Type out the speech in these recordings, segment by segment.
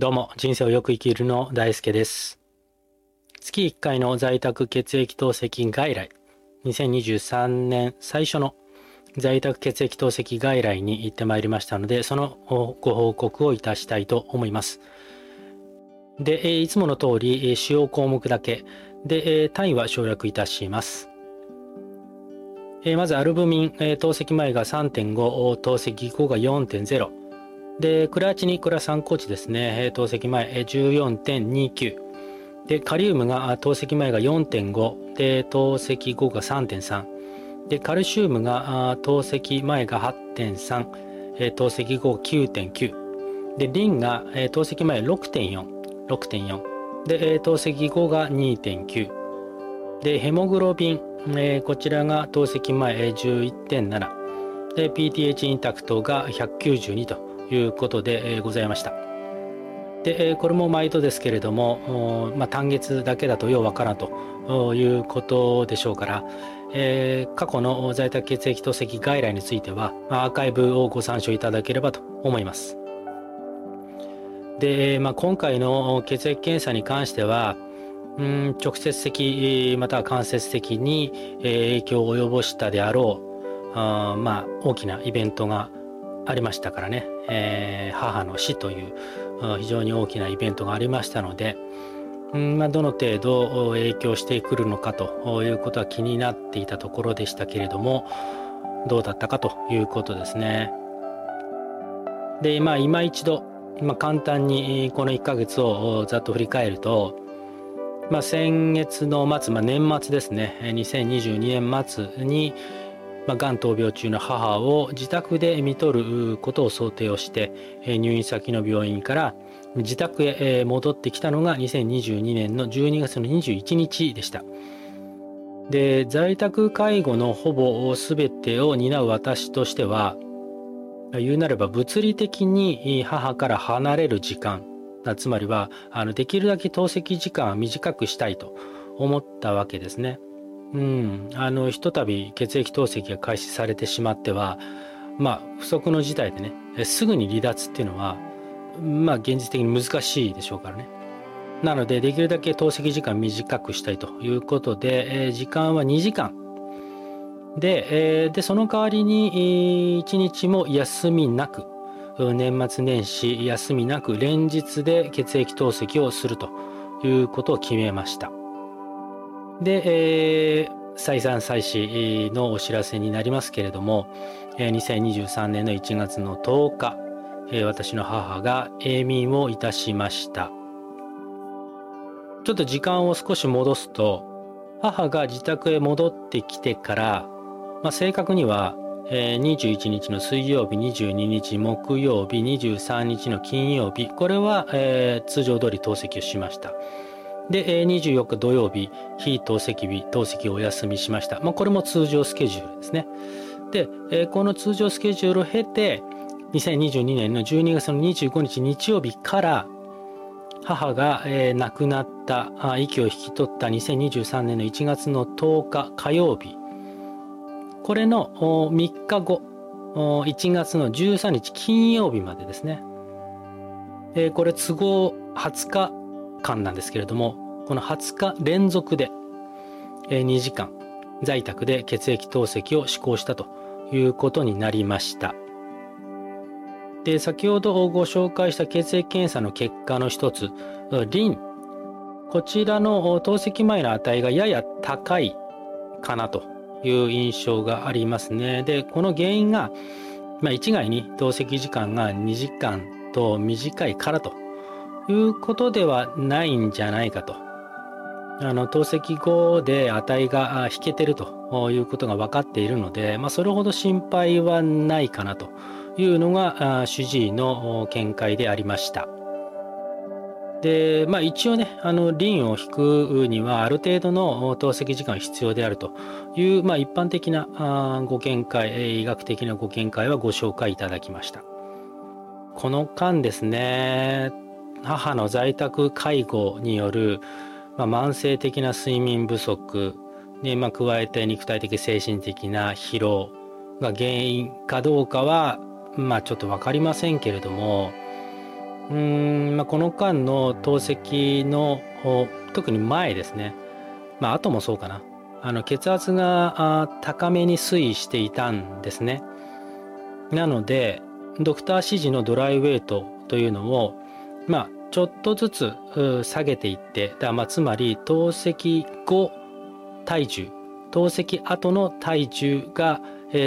どうも、人生をよく生きるの大輔です。月1回の在宅血液透析外来、2023年最初の在宅血液透析外来に行ってまいりましたので、そのご報告をいたしたいと思います。で、いつもの通り、えー主要項目だけ、で、単位は省略いたします。まずアルブミン、透析前が3.5、透析後が4.0。で、クラチニ、クラ参考値ですね、えー透析前えー14.29。で、カリウムが透析前が4.5。で、透析後が3.3。で、カルシウムが透析前が8.3。えー透析後9.9。で、リンが、えー透析前6.4。6.4。で、えー透析後が2.9。で、ヘモグロビン、えーこちらが透析前11.7。で、PTH インタクトが192ということで、ございました。で、これも毎度ですけれども、まあ、単月だけだとようわからんということでしょうから、えー過去の在宅血液透析外来については、まあアーカイブをご参照いただければと思います。で、まあ、今回の血液検査に関しては、うん直接的または間接的にえー影響を及ぼしたであろうあまあ大きなイベントがありましたからね、えー母の死という非常に大きなイベントがありましたので、うんまあ、どの程度影響してくるのかということは気になっていたところでしたけれどもどうだったかということですね。でまあ今一度、まあ、簡単にこの1ヶ月をざっと振り返ると、まあ、先月の末、まあ、年末ですね、2022年末に、まあ、がん闘病中の母を自宅で見とることを想定をして、え入院先の病院から自宅へ戻ってきたのが2022年の12月の21日でした。で、在宅介護のほぼ全てを担う私としては、言うなれば物理的に母から離れる時間つまりはあのできるだけ透析時間を短くしたいと思ったわけですね。うん、あのひとたび血液透析が開始されてしまってはまあ不測の事態でねすぐに離脱っていうのはまあ現実的に難しいでしょうからね。なのでできるだけ透析時間短くしたいということで、えー時間は2時間。で,、えーでその代わりに1日も休みなく年末年始休みなく連日で血液透析をするということを決めました。で、えー再三再四のお知らせになりますけれどもえー2023年の1月の10日えー私の母が永眠をいたしました。ちょっと時間を少し戻すと母が自宅へ戻ってきてから、まあ、正確にはえー21日の水曜日22日木曜日23日の金曜日これは、えー通常通り透析をしました。で、24日土曜日非透析日透析をお休みしました、まあ、これも通常スケジュールですね。で、えこの通常スケジュールを経て2022年の12月の25日日曜日から母が、え亡くなったあ息を引き取った2023年の1月の10日火曜日。これの3日後1月の13日金曜日までですね、えこれ都合20日間なんですけれどもこの20日連続で、えー2時間在宅で血液透析を施行したということになりましたで先ほどご紹介した血液検査の結果の一つリンこちらの透析前の値がやや高いかなという印象がありますね。で、この原因が、まあ、一概に透析時間が2時間と短いからということではないんじゃないかと。あの透析後で値が引けてるということが分かっているので、まあ、それほど心配はないかなというのが主治医の見解でありました。で、まあ、一応ね、あの、リンを引くには、ある程度の透析時間が必要であるという、まあ、一般的なご見解、医学的なご見解はご紹介いただきました。この間ですね、母の在宅介護による、まあ、慢性的な睡眠不足に、まあ、加えて肉体的精神的な疲労が原因かどうかは、まあ、ちょっと分かりませんけれども、うんまあ、この間の透析の特に前ですね、まあ後もそうかな。あの血圧が高めに推移していたんですね。なのでドクター指示のドライウェイトというのをまあちょっとずつ下げていってだまあ、つまり透析後体重透析後の体重が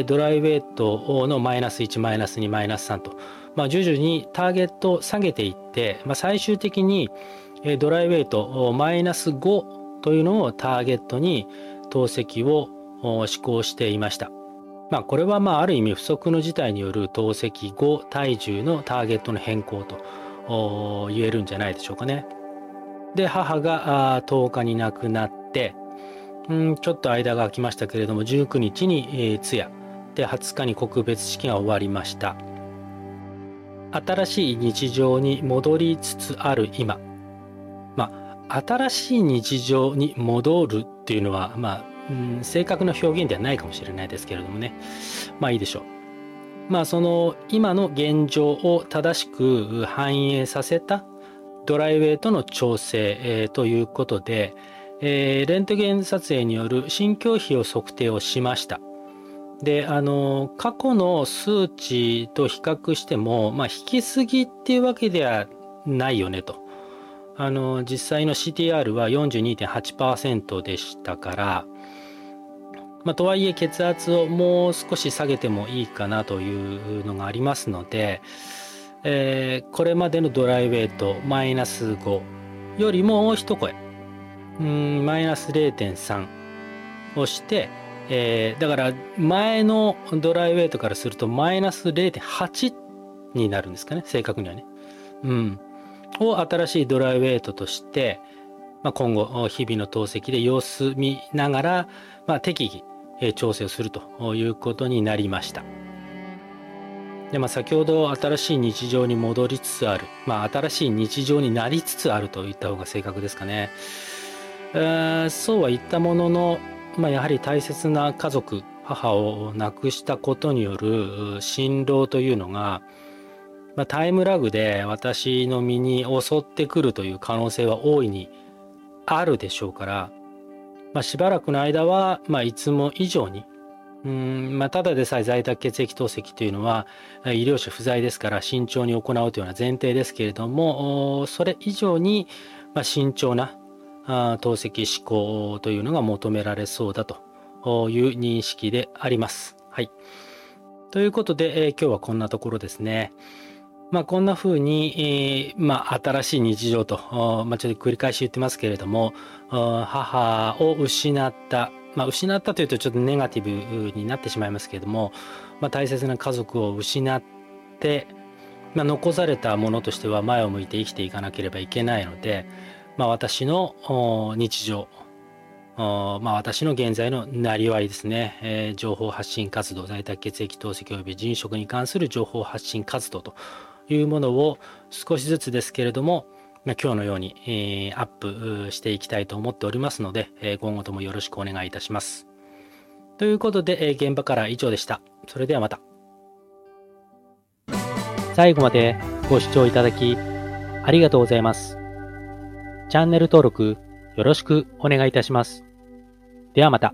ドライウェイトのマイナス1マイナス2マイナス3と、まあ、徐々にターゲットを下げていって、まあ、最終的にドライウェイトマイナス5というのをターゲットに透析を施行していました。まあ、これはまあある意味不測の事態による透析後体重のターゲットの変更と言えるんじゃないでしょうかね。で母が10日に亡くなってうんちょっと間が空きましたけれども19日に、えー、通夜。で20日に告別式が終わりました。新しい日常に戻りつつある今。まあ新しい日常に戻るっていうのはまあ、うん、正確な表現ではないかもしれないですけれどもね。まあいいでしょう。まあその今の現状を正しく反映させたドライウェイとの調整、ということで、えー、レントゲン撮影による心境比を測定をしました。で、あの、過去の数値と比較しても、まあ、引きすぎっていうわけではないよねと。あの、実際の CTR は42.8%でしたから、まあ、とはいえ血圧をもう少し下げてもいいかなというのがありますので、えー、これまでのドライウェイトマイナス5よりも一声うんマイナス0.3をして、えー、だから前のドライウェイトからするとマイナス0.8になるんですかね正確にはね。うん、を新しいドライウェイトとして、まあ、今後日々の透析で様子見ながら、まあ、適宜、え、調整をするということになりました。でまあ、先ほど新しい日常に戻りつつある、まあ、新しい日常になりつつあると言った方が正確ですかね。え、そうは言ったものの、まあ、やはり大切な家族母を亡くしたことによる心労というのが、まあ、タイムラグで私の身に襲ってくるという可能性は大いにあるでしょうから、まあ、しばらくの間は、まあ、いつも以上にうんまあ、ただでさえ在宅血液透析というのは医療者不在ですから慎重に行うというような前提ですけれどもそれ以上に、まあ、慎重な透析思考というのが求められそうだという認識であります。はい。ということで、えー、今日はこんなところですね。まあ、こんな風に、えー、まあ、新しい日常と、まあ、ちょっと繰り返し言ってますけれども、母を失った、まあ、失ったというとちょっとネガティブになってしまいますけれども、まあ、大切な家族を失って、まあ、残されたものとしては前を向いて生きていかなければいけないので、まあ、私の日常、まあ、私の現在のなりわいですね、えー、情報発信活動、在宅血液透析及び人食に関する情報発信活動というものを少しずつですけれども、まあ、今日のように、えー、アップしていきたいと思っておりますので、えー、今後ともよろしくお願いいたします。ということで、えー、現場から以上でした。それではまた。最後までご視聴いただきありがとうございます。チャンネル登録よろしくお願いいたします。ではまた。